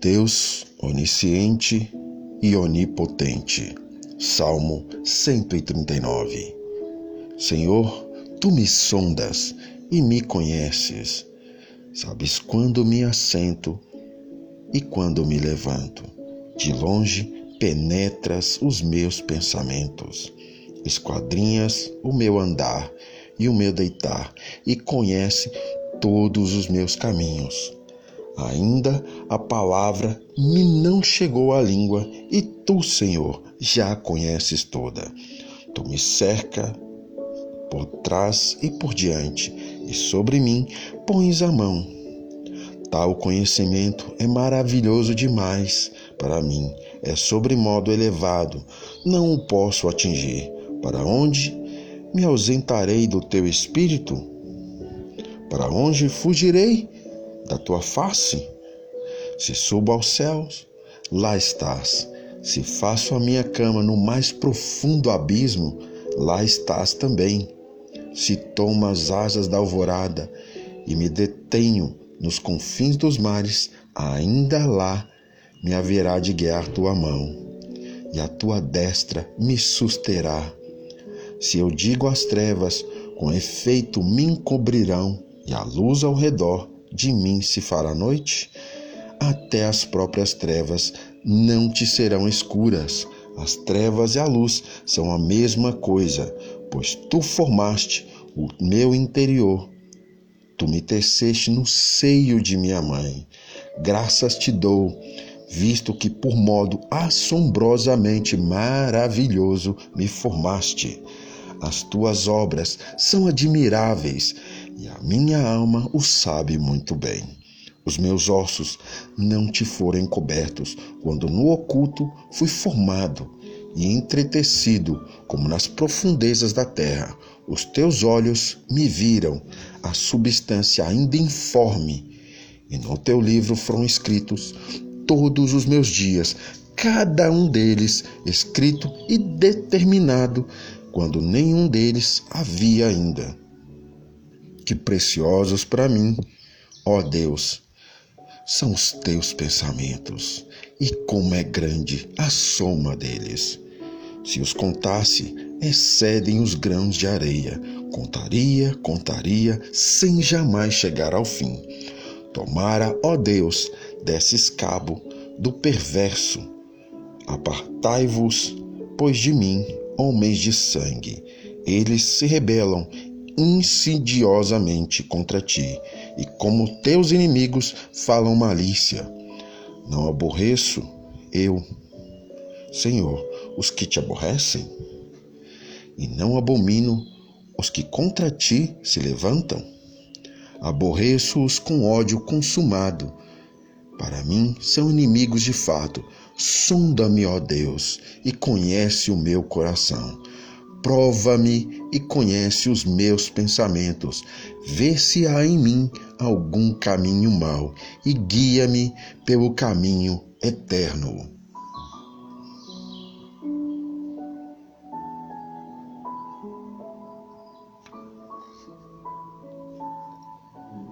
Deus onisciente e onipotente. Salmo 139. Senhor, tu me sondas e me conheces. Sabes quando me assento e quando me levanto. De longe penetras os meus pensamentos. Esquadrinhas o meu andar e o meu deitar e conhece todos os meus caminhos. Ainda a palavra me não chegou à língua, e tu, Senhor, já a conheces toda. Tu me cerca por trás e por diante, e sobre mim pões a mão. Tal conhecimento é maravilhoso demais para mim, é sobremodo elevado, não o posso atingir. Para onde me ausentarei do teu espírito? Para onde fugirei? Da tua face. Se subo aos céus, lá estás. Se faço a minha cama no mais profundo abismo, lá estás também. Se tomo as asas da alvorada e me detenho nos confins dos mares, ainda lá me haverá de guiar tua mão, e a tua destra me susterá. Se eu digo às trevas, com efeito me encobrirão, e a luz ao redor de mim se fará noite? Até as próprias trevas não te serão escuras. As trevas e a luz são a mesma coisa, pois tu formaste o meu interior. Tu me teceste no seio de minha mãe. Graças te dou, visto que por modo assombrosamente maravilhoso me formaste. As tuas obras são admiráveis e a minha alma o sabe muito bem. Os meus ossos não te foram encobertos quando no oculto fui formado e entretecido como nas profundezas da terra. Os teus olhos me viram, a substância ainda informe, e no teu livro foram escritos todos os meus dias, cada um deles escrito e determinado, quando nenhum deles havia ainda que preciosos para mim, ó Deus, são os teus pensamentos, e como é grande a soma deles. Se os contasse, excedem os grãos de areia. Contaria, contaria, sem jamais chegar ao fim. Tomara, ó Deus, desses cabo do perverso. Apartai-vos, pois de mim, homens de sangue. Eles se rebelam insidiosamente contra ti, e como teus inimigos falam malícia. Não aborreço eu, Senhor, os que te aborrecem, e não abomino os que contra ti se levantam. Aborreço-os com ódio consumado. Para mim são inimigos de fato. Sonda-me, ó Deus, e conhece o meu coração Prova-me e conhece os meus pensamentos. Vê se há em mim algum caminho mau e guia-me pelo caminho eterno.